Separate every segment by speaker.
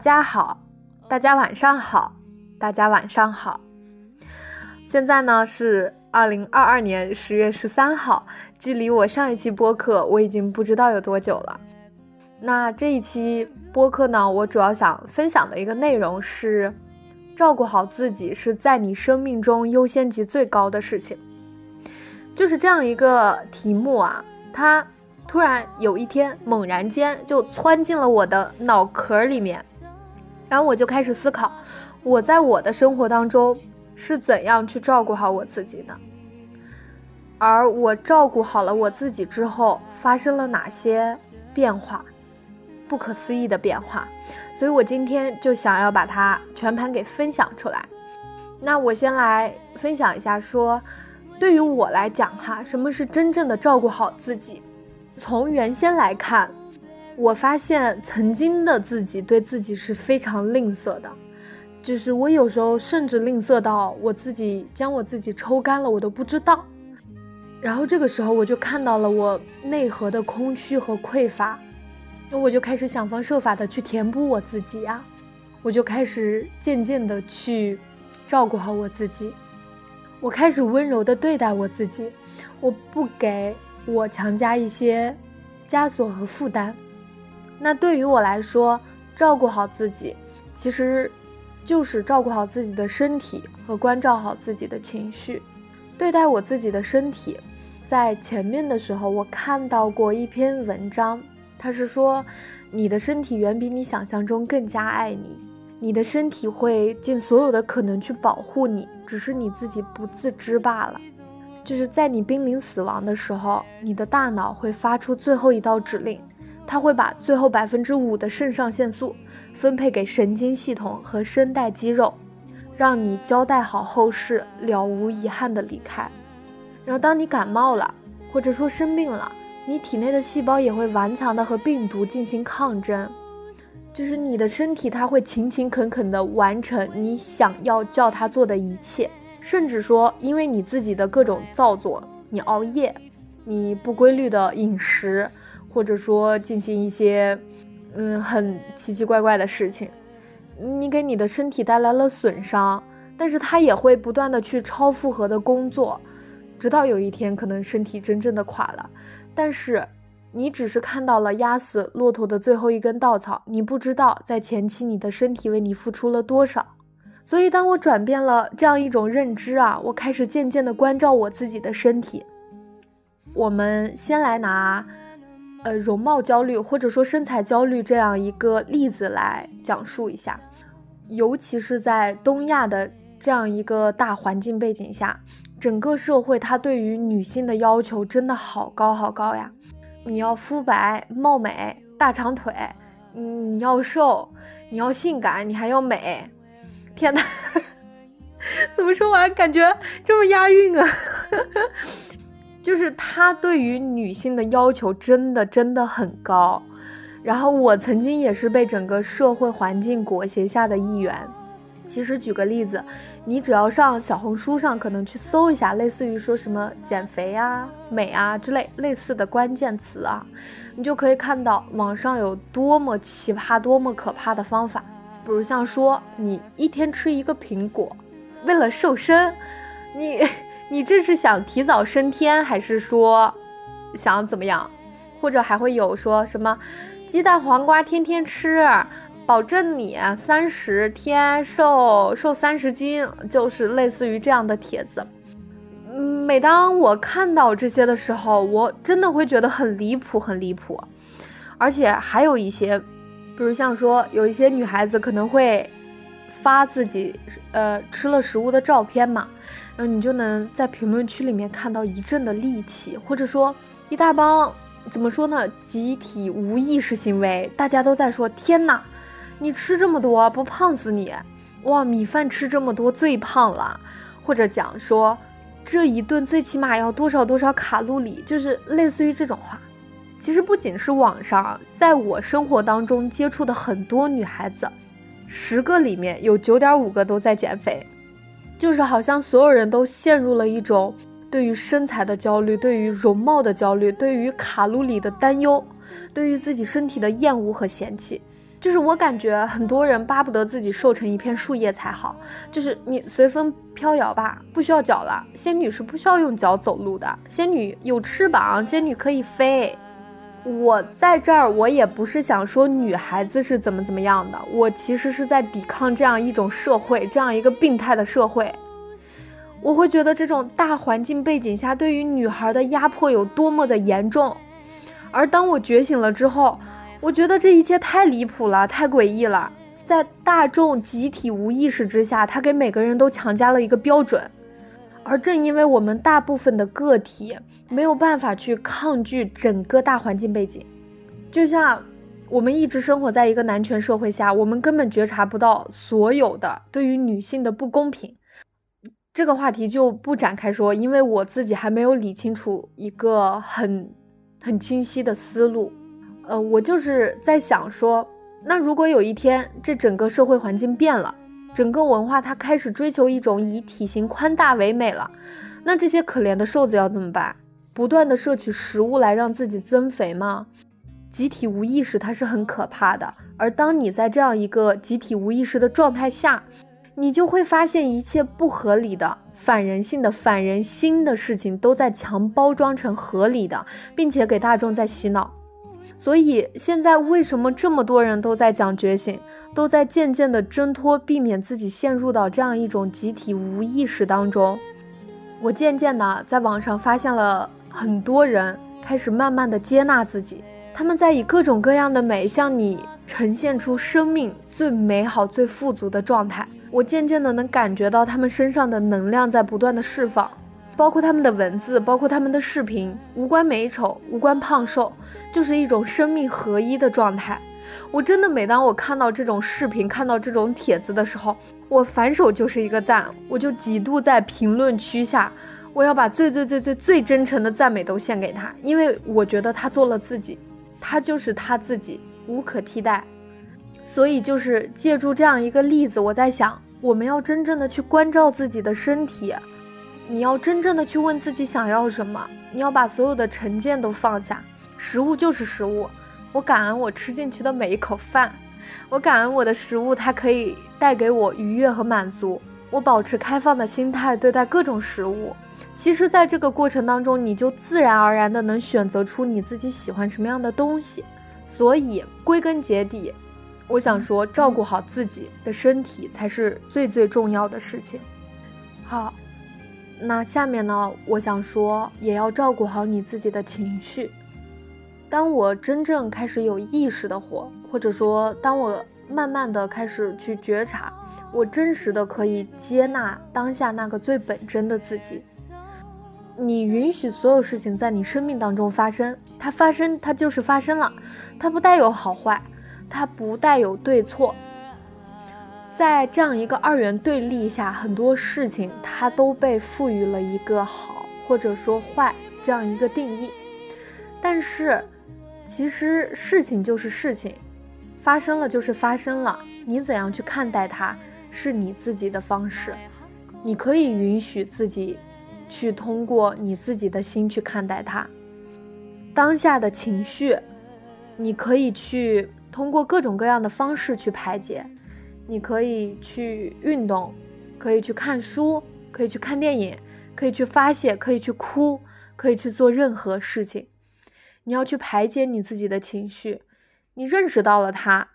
Speaker 1: 大家好，大家晚上好，大家晚上好。现在呢是二零二二年十月十三号，距离我上一期播客我已经不知道有多久了。那这一期播客呢，我主要想分享的一个内容是，照顾好自己是在你生命中优先级最高的事情。就是这样一个题目啊，它突然有一天猛然间就窜进了我的脑壳里面，然后我就开始思考，我在我的生活当中是怎样去照顾好我自己的，而我照顾好了我自己之后，发生了哪些变化，不可思议的变化，所以我今天就想要把它全盘给分享出来。那我先来分享一下说。对于我来讲，哈，什么是真正的照顾好自己？从原先来看，我发现曾经的自己对自己是非常吝啬的，就是我有时候甚至吝啬到我自己将我自己抽干了，我都不知道。然后这个时候，我就看到了我内核的空虚和匮乏，那我就开始想方设法的去填补我自己呀，我就开始渐渐的去照顾好我自己。我开始温柔的对待我自己，我不给我强加一些枷锁和负担。那对于我来说，照顾好自己，其实就是照顾好自己的身体和关照好自己的情绪。对待我自己的身体，在前面的时候，我看到过一篇文章，它是说，你的身体远比你想象中更加爱你。你的身体会尽所有的可能去保护你，只是你自己不自知罢了。就是在你濒临死亡的时候，你的大脑会发出最后一道指令，它会把最后百分之五的肾上腺素分配给神经系统和声带肌肉，让你交代好后事，了无遗憾的离开。然后当你感冒了，或者说生病了，你体内的细胞也会顽强的和病毒进行抗争。就是你的身体，它会勤勤恳恳的完成你想要叫它做的一切，甚至说，因为你自己的各种造作，你熬夜，你不规律的饮食，或者说进行一些，嗯，很奇奇怪怪的事情，你给你的身体带来了损伤，但是它也会不断的去超负荷的工作，直到有一天可能身体真正的垮了，但是。你只是看到了压死骆驼的最后一根稻草，你不知道在前期你的身体为你付出了多少。所以，当我转变了这样一种认知啊，我开始渐渐的关照我自己的身体。我们先来拿，呃，容貌焦虑或者说身材焦虑这样一个例子来讲述一下，尤其是在东亚的这样一个大环境背景下，整个社会它对于女性的要求真的好高好高呀。你要肤白貌美大长腿，嗯，你要瘦，你要性感，你还要美。天哪，怎么说完感觉这么押韵啊？就是他对于女性的要求真的真的很高。然后我曾经也是被整个社会环境裹挟下的一员。其实举个例子，你只要上小红书上，可能去搜一下，类似于说什么减肥啊、美啊之类类似的关键词啊，你就可以看到网上有多么奇葩、多么可怕的方法。比如像说，你一天吃一个苹果，为了瘦身，你你这是想提早升天，还是说想怎么样？或者还会有说什么鸡蛋黄瓜天天吃。保证你三十天瘦瘦三十斤，就是类似于这样的帖子。嗯，每当我看到这些的时候，我真的会觉得很离谱，很离谱。而且还有一些，比如像说有一些女孩子可能会发自己呃吃了食物的照片嘛，然后你就能在评论区里面看到一阵的戾气，或者说一大帮怎么说呢，集体无意识行为，大家都在说天哪。你吃这么多不胖死你？哇，米饭吃这么多最胖了，或者讲说这一顿最起码要多少多少卡路里，就是类似于这种话。其实不仅是网上，在我生活当中接触的很多女孩子，十个里面有九点五个都在减肥，就是好像所有人都陷入了一种对于身材的焦虑，对于容貌的焦虑，对于卡路里的担忧。对于自己身体的厌恶和嫌弃。就是我感觉很多人巴不得自己瘦成一片树叶才好，就是你随风飘摇吧，不需要脚了。仙女是不需要用脚走路的，仙女有翅膀，仙女可以飞。我在这儿，我也不是想说女孩子是怎么怎么样的，我其实是在抵抗这样一种社会，这样一个病态的社会。我会觉得这种大环境背景下对于女孩的压迫有多么的严重，而当我觉醒了之后。我觉得这一切太离谱了，太诡异了。在大众集体无意识之下，他给每个人都强加了一个标准，而正因为我们大部分的个体没有办法去抗拒整个大环境背景，就像我们一直生活在一个男权社会下，我们根本觉察不到所有的对于女性的不公平。这个话题就不展开说，因为我自己还没有理清楚一个很很清晰的思路。呃，我就是在想说，那如果有一天这整个社会环境变了，整个文化它开始追求一种以体型宽大为美了，那这些可怜的瘦子要怎么办？不断的摄取食物来让自己增肥吗？集体无意识它是很可怕的，而当你在这样一个集体无意识的状态下，你就会发现一切不合理的、反人性的、反人心的事情都在强包装成合理的，并且给大众在洗脑。所以现在为什么这么多人都在讲觉醒，都在渐渐的挣脱，避免自己陷入到这样一种集体无意识当中？我渐渐的在网上发现了很多人开始慢慢的接纳自己，他们在以各种各样的美向你呈现出生命最美好、最富足的状态。我渐渐的能感觉到他们身上的能量在不断的释放，包括他们的文字，包括他们的视频，无关美丑，无关胖瘦。就是一种生命合一的状态。我真的每当我看到这种视频、看到这种帖子的时候，我反手就是一个赞，我就几度在评论区下，我要把最最最最最真诚的赞美都献给他，因为我觉得他做了自己，他就是他自己，无可替代。所以就是借助这样一个例子，我在想，我们要真正的去关照自己的身体，你要真正的去问自己想要什么，你要把所有的成见都放下。食物就是食物，我感恩我吃进去的每一口饭，我感恩我的食物，它可以带给我愉悦和满足。我保持开放的心态对待各种食物，其实，在这个过程当中，你就自然而然的能选择出你自己喜欢什么样的东西。所以，归根结底，我想说，照顾好自己的身体才是最最重要的事情。好，那下面呢，我想说，也要照顾好你自己的情绪。当我真正开始有意识的活，或者说，当我慢慢的开始去觉察，我真实的可以接纳当下那个最本真的自己。你允许所有事情在你生命当中发生，它发生，它就是发生了，它不带有好坏，它不带有对错。在这样一个二元对立下，很多事情它都被赋予了一个好或者说坏这样一个定义，但是。其实事情就是事情，发生了就是发生了。你怎样去看待它，是你自己的方式。你可以允许自己，去通过你自己的心去看待它。当下的情绪，你可以去通过各种各样的方式去排解。你可以去运动，可以去看书，可以去看电影，可以去发泄，可以去哭，可以去做任何事情。你要去排解你自己的情绪，你认识到了它，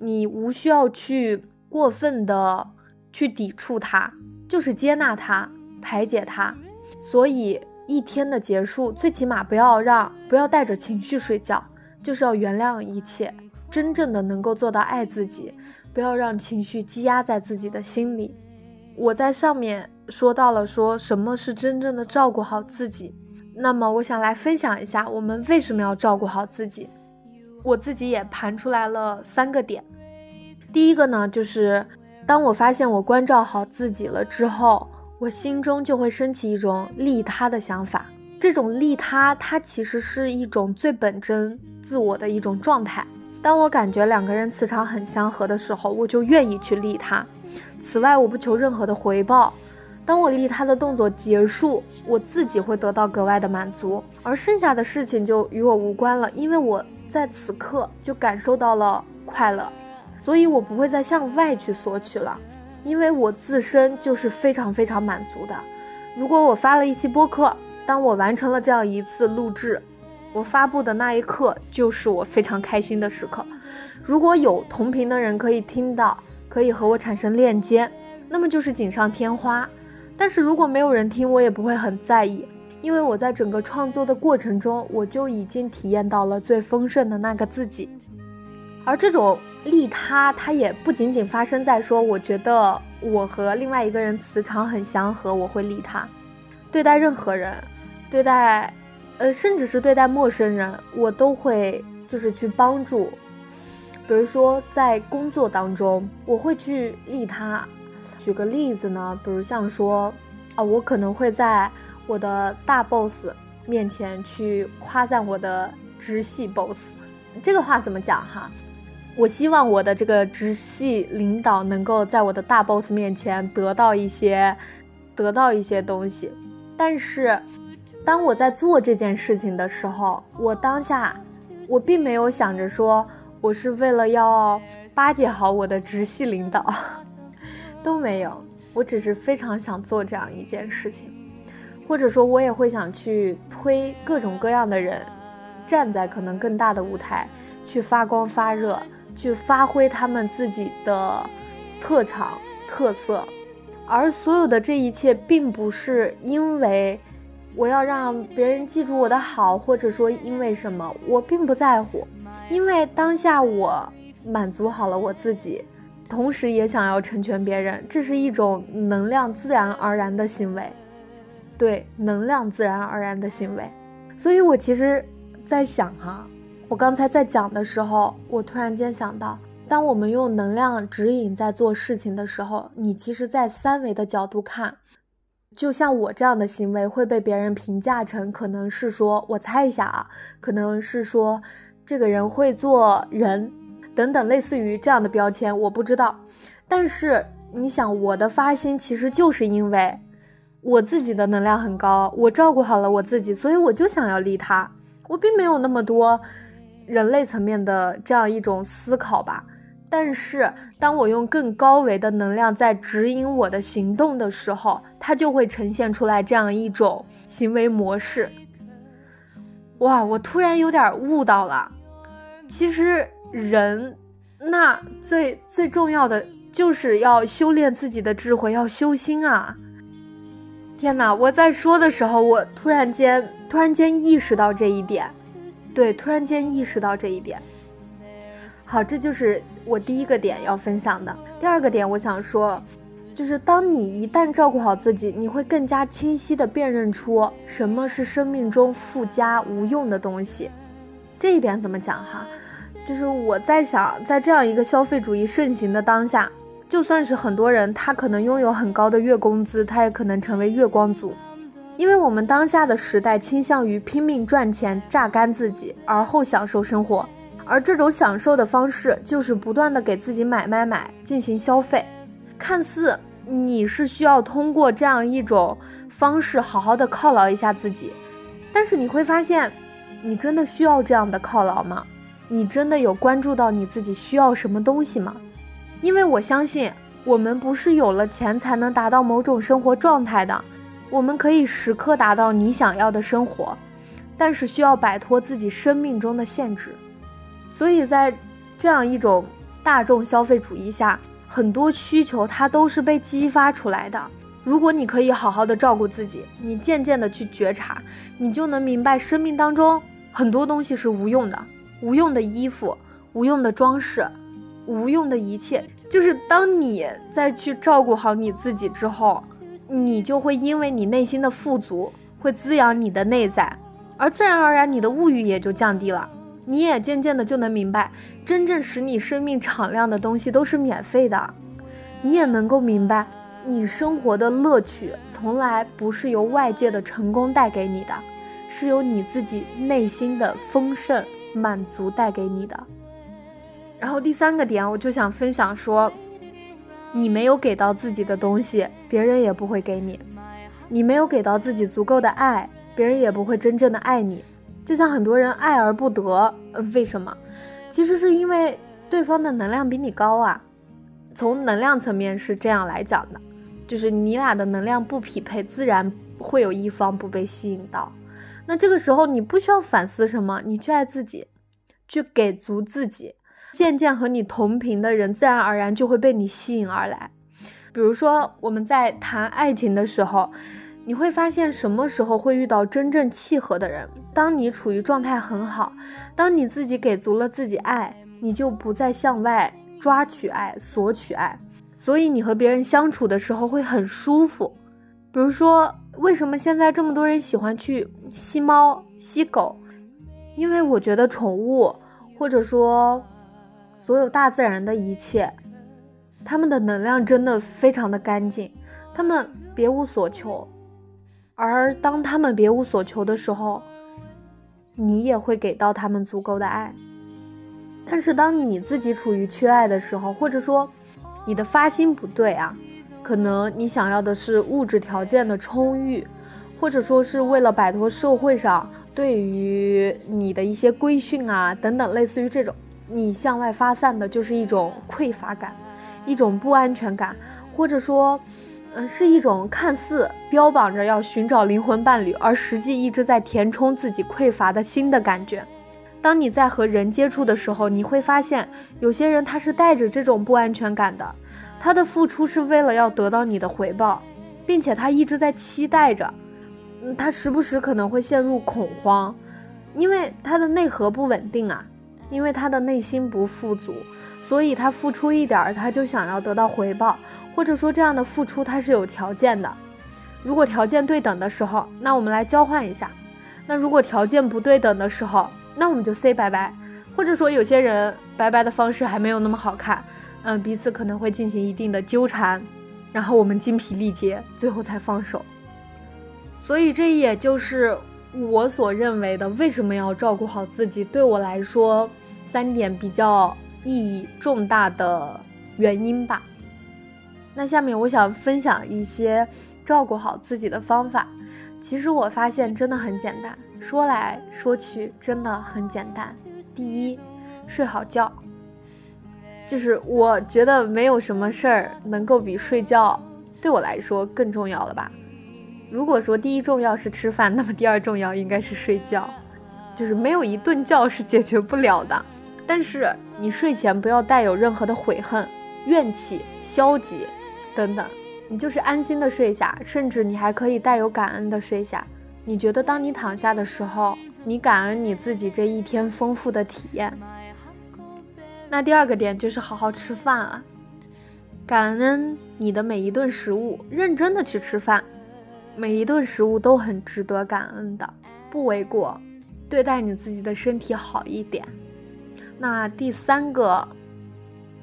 Speaker 1: 你无需要去过分的去抵触它，就是接纳它，排解它。所以一天的结束，最起码不要让不要带着情绪睡觉，就是要原谅一切，真正的能够做到爱自己，不要让情绪积压在自己的心里。我在上面说到了，说什么是真正的照顾好自己。那么我想来分享一下，我们为什么要照顾好自己。我自己也盘出来了三个点。第一个呢，就是当我发现我关照好自己了之后，我心中就会升起一种利他的想法。这种利他，它其实是一种最本真自我的一种状态。当我感觉两个人磁场很相合的时候，我就愿意去利他。此外，我不求任何的回报。当我利他的动作结束，我自己会得到格外的满足，而剩下的事情就与我无关了，因为我在此刻就感受到了快乐，所以我不会再向外去索取了，因为我自身就是非常非常满足的。如果我发了一期播客，当我完成了这样一次录制，我发布的那一刻就是我非常开心的时刻。如果有同频的人可以听到，可以和我产生链接，那么就是锦上添花。但是如果没有人听，我也不会很在意，因为我在整个创作的过程中，我就已经体验到了最丰盛的那个自己。而这种利他，它也不仅仅发生在说，我觉得我和另外一个人磁场很相合，我会利他。对待任何人，对待，呃，甚至是对待陌生人，我都会就是去帮助。比如说在工作当中，我会去利他。举个例子呢，比如像说，啊，我可能会在我的大 boss 面前去夸赞我的直系 boss。这个话怎么讲哈？我希望我的这个直系领导能够在我的大 boss 面前得到一些，得到一些东西。但是，当我在做这件事情的时候，我当下我并没有想着说。我是为了要巴结好我的直系领导，都没有，我只是非常想做这样一件事情，或者说，我也会想去推各种各样的人，站在可能更大的舞台去发光发热，去发挥他们自己的特长特色，而所有的这一切，并不是因为我要让别人记住我的好，或者说因为什么，我并不在乎。因为当下我满足好了我自己，同时也想要成全别人，这是一种能量自然而然的行为，对，能量自然而然的行为。所以我其实，在想哈，我刚才在讲的时候，我突然间想到，当我们用能量指引在做事情的时候，你其实，在三维的角度看，就像我这样的行为会被别人评价成，可能是说，我猜一下啊，可能是说。这个人会做人，等等，类似于这样的标签，我不知道。但是你想，我的发心其实就是因为我自己的能量很高，我照顾好了我自己，所以我就想要利他。我并没有那么多人类层面的这样一种思考吧。但是当我用更高维的能量在指引我的行动的时候，它就会呈现出来这样一种行为模式。哇，我突然有点悟到了。其实人，那最最重要的就是要修炼自己的智慧，要修心啊！天哪，我在说的时候，我突然间突然间意识到这一点，对，突然间意识到这一点。好，这就是我第一个点要分享的。第二个点，我想说，就是当你一旦照顾好自己，你会更加清晰的辨认出什么是生命中附加无用的东西。这一点怎么讲哈？就是我在想，在这样一个消费主义盛行的当下，就算是很多人，他可能拥有很高的月工资，他也可能成为月光族，因为我们当下的时代倾向于拼命赚钱，榨干自己，而后享受生活。而这种享受的方式，就是不断的给自己买买买，进行消费。看似你是需要通过这样一种方式好好的犒劳一下自己，但是你会发现。你真的需要这样的犒劳吗？你真的有关注到你自己需要什么东西吗？因为我相信，我们不是有了钱才能达到某种生活状态的。我们可以时刻达到你想要的生活，但是需要摆脱自己生命中的限制。所以在这样一种大众消费主义下，很多需求它都是被激发出来的。如果你可以好好的照顾自己，你渐渐的去觉察，你就能明白生命当中很多东西是无用的，无用的衣服，无用的装饰，无用的一切。就是当你再去照顾好你自己之后，你就会因为你内心的富足，会滋养你的内在，而自然而然你的物欲也就降低了。你也渐渐的就能明白，真正使你生命敞亮的东西都是免费的，你也能够明白。你生活的乐趣从来不是由外界的成功带给你的，是由你自己内心的丰盛满足带给你的。然后第三个点，我就想分享说，你没有给到自己的东西，别人也不会给你；你没有给到自己足够的爱，别人也不会真正的爱你。就像很多人爱而不得，为什么？其实是因为对方的能量比你高啊。从能量层面是这样来讲的，就是你俩的能量不匹配，自然会有一方不被吸引到。那这个时候你不需要反思什么，你去爱自己，去给足自己，渐渐和你同频的人自然而然就会被你吸引而来。比如说我们在谈爱情的时候。你会发现什么时候会遇到真正契合的人？当你处于状态很好，当你自己给足了自己爱，你就不再向外抓取爱、索取爱，所以你和别人相处的时候会很舒服。比如说，为什么现在这么多人喜欢去吸猫、吸狗？因为我觉得宠物，或者说所有大自然的一切，他们的能量真的非常的干净，他们别无所求。而当他们别无所求的时候，你也会给到他们足够的爱。但是当你自己处于缺爱的时候，或者说你的发心不对啊，可能你想要的是物质条件的充裕，或者说是为了摆脱社会上对于你的一些规训啊等等，类似于这种，你向外发散的就是一种匮乏感，一种不安全感，或者说。嗯，是一种看似标榜着要寻找灵魂伴侣，而实际一直在填充自己匮乏的心的感觉。当你在和人接触的时候，你会发现有些人他是带着这种不安全感的，他的付出是为了要得到你的回报，并且他一直在期待着。嗯，他时不时可能会陷入恐慌，因为他的内核不稳定啊，因为他的内心不富足，所以他付出一点他就想要得到回报。或者说这样的付出他是有条件的，如果条件对等的时候，那我们来交换一下；那如果条件不对等的时候，那我们就 say 拜拜。或者说有些人拜拜的方式还没有那么好看，嗯，彼此可能会进行一定的纠缠，然后我们精疲力竭，最后才放手。所以这也就是我所认为的为什么要照顾好自己，对我来说三点比较意义重大的原因吧。那下面我想分享一些照顾好自己的方法。其实我发现真的很简单，说来说去真的很简单。第一，睡好觉。就是我觉得没有什么事儿能够比睡觉对我来说更重要了吧。如果说第一重要是吃饭，那么第二重要应该是睡觉。就是没有一顿觉是解决不了的。但是你睡前不要带有任何的悔恨、怨气、消极。等等，你就是安心的睡下，甚至你还可以带有感恩的睡下。你觉得当你躺下的时候，你感恩你自己这一天丰富的体验。那第二个点就是好好吃饭啊，感恩你的每一顿食物，认真的去吃饭，每一顿食物都很值得感恩的，不为过。对待你自己的身体好一点。那第三个，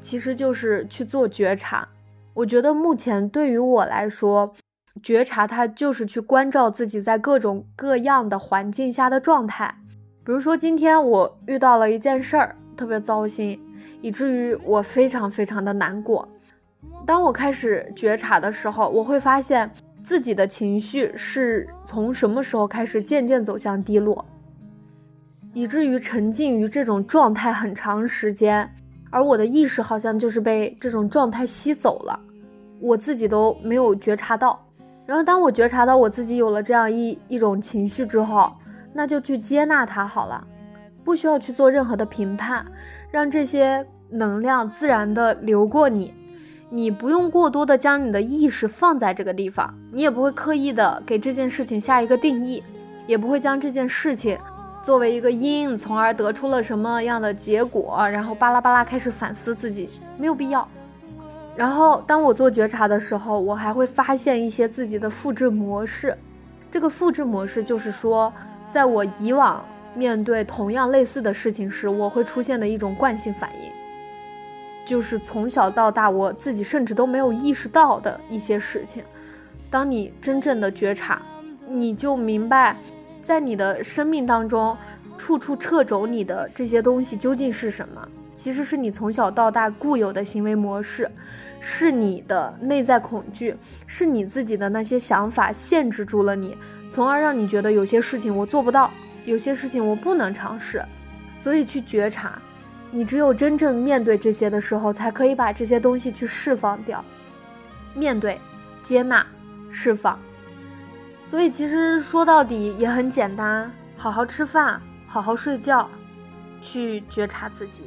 Speaker 1: 其实就是去做觉察。我觉得目前对于我来说，觉察它就是去关照自己在各种各样的环境下的状态。比如说今天我遇到了一件事儿，特别糟心，以至于我非常非常的难过。当我开始觉察的时候，我会发现自己的情绪是从什么时候开始渐渐走向低落，以至于沉浸于这种状态很长时间，而我的意识好像就是被这种状态吸走了。我自己都没有觉察到，然后当我觉察到我自己有了这样一一种情绪之后，那就去接纳它好了，不需要去做任何的评判，让这些能量自然的流过你，你不用过多的将你的意识放在这个地方，你也不会刻意的给这件事情下一个定义，也不会将这件事情作为一个因，从而得出了什么样的结果，然后巴拉巴拉开始反思自己，没有必要。然后，当我做觉察的时候，我还会发现一些自己的复制模式。这个复制模式就是说，在我以往面对同样类似的事情时，我会出现的一种惯性反应，就是从小到大我自己甚至都没有意识到的一些事情。当你真正的觉察，你就明白，在你的生命当中，处处掣肘你的这些东西究竟是什么。其实是你从小到大固有的行为模式，是你的内在恐惧，是你自己的那些想法限制住了你，从而让你觉得有些事情我做不到，有些事情我不能尝试，所以去觉察。你只有真正面对这些的时候，才可以把这些东西去释放掉。面对、接纳、释放。所以其实说到底也很简单，好好吃饭，好好睡觉，去觉察自己。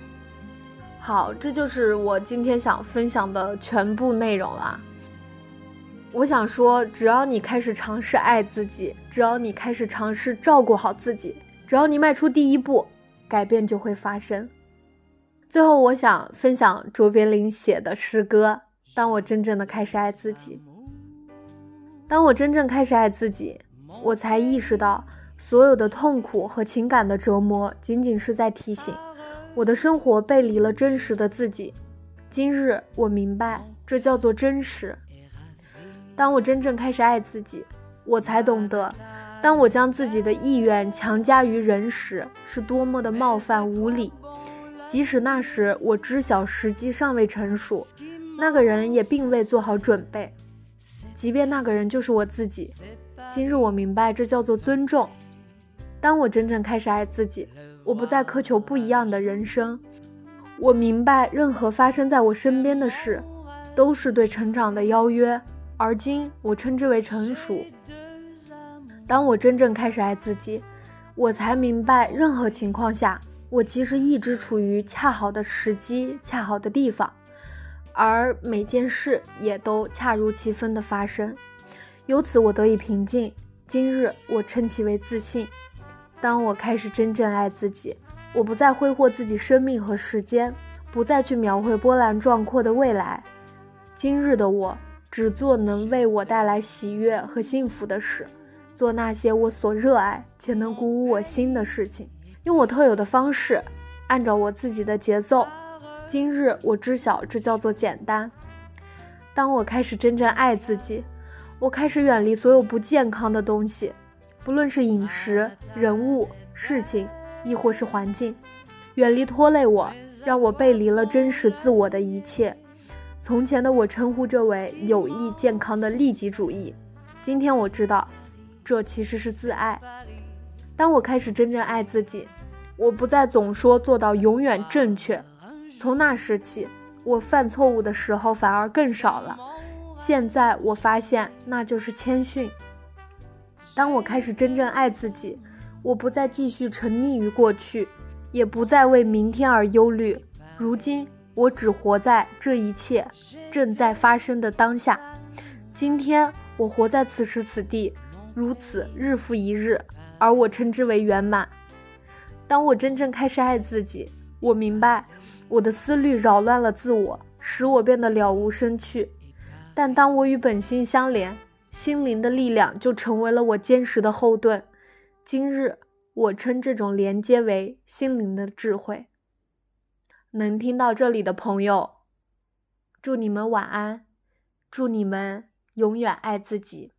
Speaker 1: 好，这就是我今天想分享的全部内容了。我想说，只要你开始尝试爱自己，只要你开始尝试照顾好自己，只要你迈出第一步，改变就会发生。最后，我想分享卓别林写的诗歌：当我真正的开始爱自己，当我真正开始爱自己，我才意识到，所有的痛苦和情感的折磨，仅仅是在提醒我的生活背离了真实的自己。今日我明白，这叫做真实。当我真正开始爱自己，我才懂得，当我将自己的意愿强加于人时，是多么的冒犯无理。即使那时我知晓时机尚未成熟，那个人也并未做好准备，即便那个人就是我自己。今日我明白，这叫做尊重。当我真正开始爱自己，我不再苛求不一样的人生。我明白，任何发生在我身边的事，都是对成长的邀约。而今，我称之为成熟。当我真正开始爱自己，我才明白，任何情况下，我其实一直处于恰好的时机、恰好的地方，而每件事也都恰如其分的发生。由此，我得以平静。今日，我称其为自信。当我开始真正爱自己，我不再挥霍自己生命和时间，不再去描绘波澜壮阔的未来。今日的我。只做能为我带来喜悦和幸福的事，做那些我所热爱且能鼓舞我心的事情，用我特有的方式，按照我自己的节奏。今日我知晓，这叫做简单。当我开始真正爱自己，我开始远离所有不健康的东西，不论是饮食、人物、事情，亦或是环境，远离拖累我、让我背离了真实自我的一切。从前的我称呼这为有益健康的利己主义，今天我知道，这其实是自爱。当我开始真正爱自己，我不再总说做到永远正确。从那时起，我犯错误的时候反而更少了。现在我发现，那就是谦逊。当我开始真正爱自己，我不再继续沉溺于过去，也不再为明天而忧虑。如今。我只活在这一切正在发生的当下。今天我活在此时此地，如此日复一日，而我称之为圆满。当我真正开始爱自己，我明白我的思虑扰乱了自我，使我变得了无生趣。但当我与本心相连，心灵的力量就成为了我坚实的后盾。今日我称这种连接为心灵的智慧。能听到这里的朋友，祝你们晚安，祝你们永远爱自己。